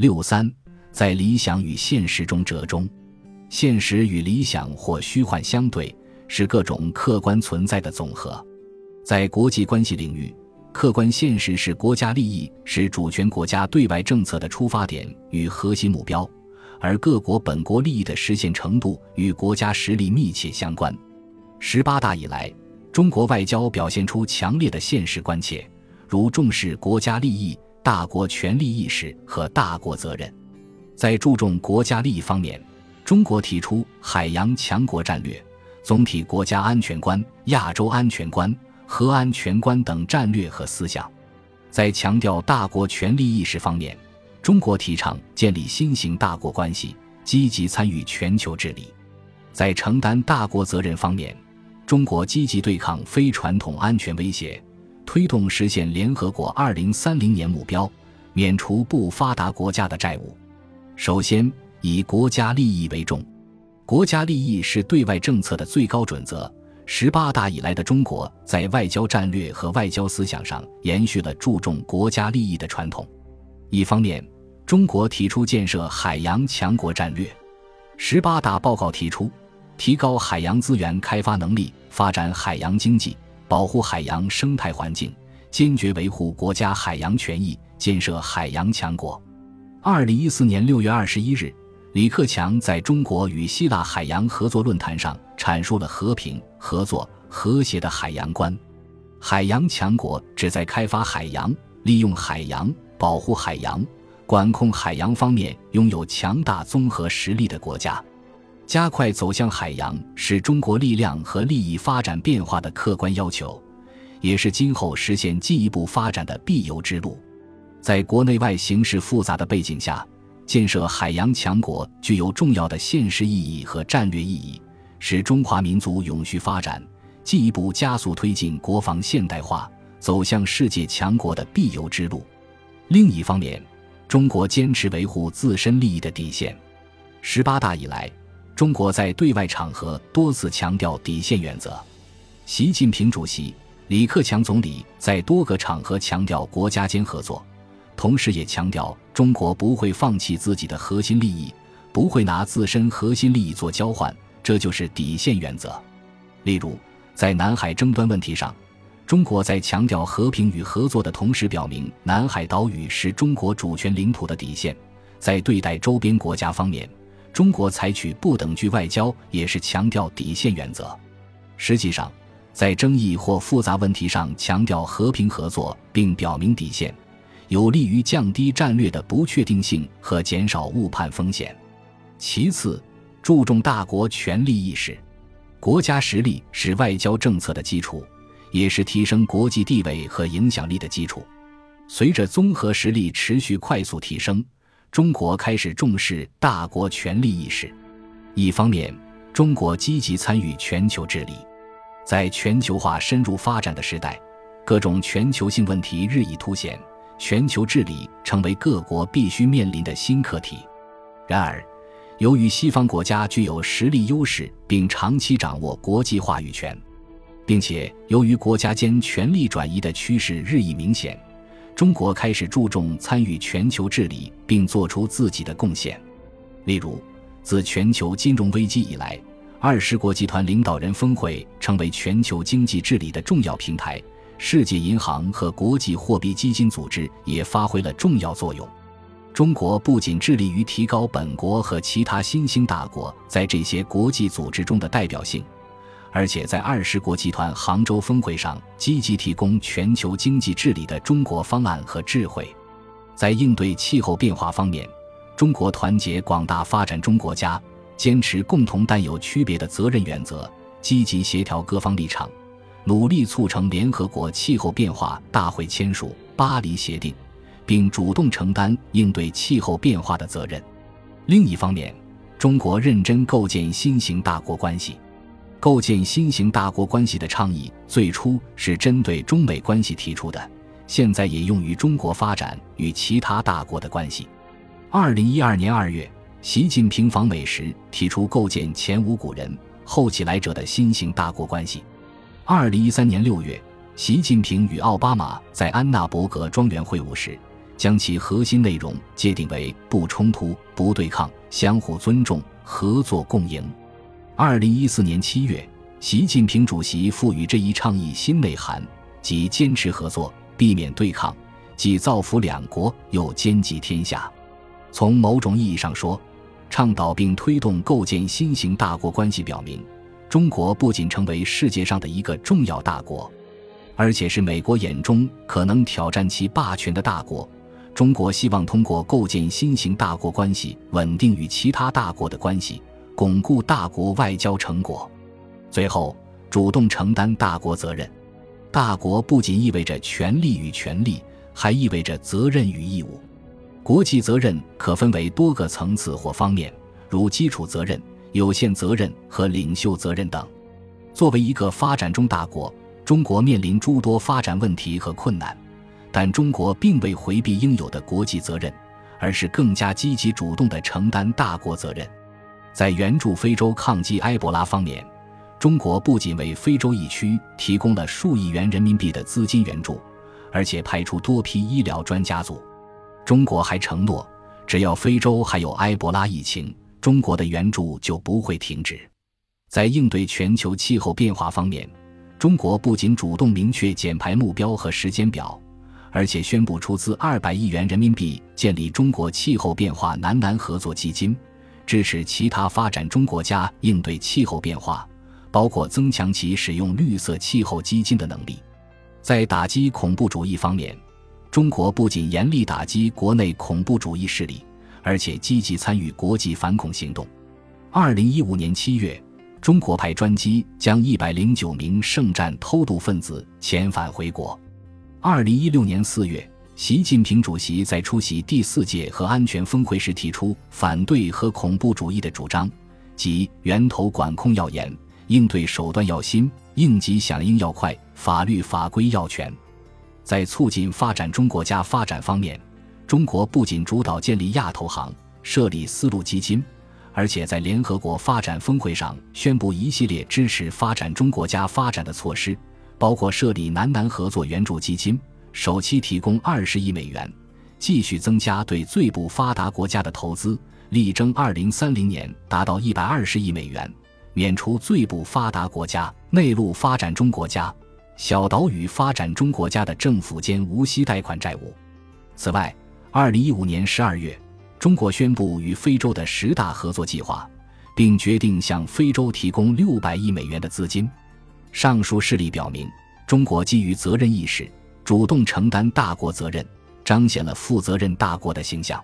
六三，在理想与现实中折中，现实与理想或虚幻相对，是各种客观存在的总和。在国际关系领域，客观现实是国家利益，是主权国家对外政策的出发点与核心目标，而各国本国利益的实现程度与国家实力密切相关。十八大以来，中国外交表现出强烈的现实关切，如重视国家利益。大国权力意识和大国责任，在注重国家利益方面，中国提出海洋强国战略、总体国家安全观、亚洲安全观、核安全观等战略和思想；在强调大国权力意识方面，中国提倡建立新型大国关系，积极参与全球治理；在承担大国责任方面，中国积极对抗非传统安全威胁。推动实现联合国二零三零年目标，免除不发达国家的债务。首先，以国家利益为重，国家利益是对外政策的最高准则。十八大以来的中国，在外交战略和外交思想上延续了注重国家利益的传统。一方面，中国提出建设海洋强国战略。十八大报告提出，提高海洋资源开发能力，发展海洋经济。保护海洋生态环境，坚决维护国家海洋权益，建设海洋强国。二零一四年六月二十一日，李克强在中国与希腊海洋合作论坛上阐述了和平、合作、和谐的海洋观。海洋强国旨在开发海洋、利用海洋、保护海洋、管控海洋方面拥有强大综合实力的国家。加快走向海洋是中国力量和利益发展变化的客观要求，也是今后实现进一步发展的必由之路。在国内外形势复杂的背景下，建设海洋强国具有重要的现实意义和战略意义，是中华民族永续发展、进一步加速推进国防现代化、走向世界强国的必由之路。另一方面，中国坚持维护自身利益的底线。十八大以来。中国在对外场合多次强调底线原则，习近平主席、李克强总理在多个场合强调国家间合作，同时也强调中国不会放弃自己的核心利益，不会拿自身核心利益做交换，这就是底线原则。例如，在南海争端问题上，中国在强调和平与合作的同时，表明南海岛屿是中国主权领土的底线；在对待周边国家方面，中国采取不等距外交，也是强调底线原则。实际上，在争议或复杂问题上强调和平合作，并表明底线，有利于降低战略的不确定性和减少误判风险。其次，注重大国权力意识。国家实力是外交政策的基础，也是提升国际地位和影响力的基础。随着综合实力持续快速提升。中国开始重视大国权力意识。一方面，中国积极参与全球治理。在全球化深入发展的时代，各种全球性问题日益凸显，全球治理成为各国必须面临的新课题。然而，由于西方国家具有实力优势，并长期掌握国际话语权，并且由于国家间权力转移的趋势日益明显。中国开始注重参与全球治理，并做出自己的贡献。例如，自全球金融危机以来，二十国集团领导人峰会成为全球经济治理的重要平台。世界银行和国际货币基金组织也发挥了重要作用。中国不仅致力于提高本国和其他新兴大国在这些国际组织中的代表性。而且在二十国集团杭州峰会上，积极提供全球经济治理的中国方案和智慧。在应对气候变化方面，中国团结广大发展中国家，坚持共同担有区别的责任原则，积极协调各方立场，努力促成联合国气候变化大会签署《巴黎协定》，并主动承担应对气候变化的责任。另一方面，中国认真构建新型大国关系。构建新型大国关系的倡议最初是针对中美关系提出的，现在也用于中国发展与其他大国的关系。二零一二年二月，习近平访美时提出构建前无古人后起来者的新型大国关系。二零一三年六月，习近平与奥巴马在安纳伯格庄园会晤时，将其核心内容界定为不冲突、不对抗、相互尊重、合作共赢。二零一四年七月，习近平主席赋予这一倡议新内涵，即坚持合作，避免对抗，既造福两国，又兼济天下。从某种意义上说，倡导并推动构建新型大国关系，表明中国不仅成为世界上的一个重要大国，而且是美国眼中可能挑战其霸权的大国。中国希望通过构建新型大国关系，稳定与其他大国的关系，巩固大国外交成果。最后，主动承担大国责任。大国不仅意味着权利与权利，还意味着责任与义务。国际责任可分为多个层次或方面，如基础责任、有限责任和领袖责任等。作为一个发展中大国，中国面临诸多发展问题和困难，但中国并未回避应有的国际责任，而是更加积极主动地承担大国责任。在援助非洲抗击埃博拉方面，中国不仅为非洲疫区提供了数亿元人民币的资金援助，而且派出多批医疗专家组。中国还承诺，只要非洲还有埃博拉疫情，中国的援助就不会停止。在应对全球气候变化方面，中国不仅主动明确减排目标和时间表，而且宣布出资二百亿元人民币建立中国气候变化南南合作基金，支持其他发展中国家应对气候变化，包括增强其使用绿色气候基金的能力。在打击恐怖主义方面。中国不仅严厉打击国内恐怖主义势力，而且积极参与国际反恐行动。二零一五年七月，中国派专机将一百零九名圣战偷渡分子遣返回国。二零一六年四月，习近平主席在出席第四届核安全峰会时提出反对核恐怖主义的主张，即源头管控要严，应对手段要新，应急响应要快，法律法规要全。在促进发展中国家发展方面，中国不仅主导建立亚投行、设立丝路基金，而且在联合国发展峰会上宣布一系列支持发展中国家发展的措施，包括设立南南合作援助基金，首期提供二十亿美元，继续增加对最不发达国家的投资，力争二零三零年达到一百二十亿美元，免除最不发达国家、内陆发展中国家。小岛屿发展中国家的政府间无息贷款债务。此外，二零一五年十二月，中国宣布与非洲的十大合作计划，并决定向非洲提供六百亿美元的资金。上述事例表明，中国基于责任意识，主动承担大国责任，彰显了负责任大国的形象。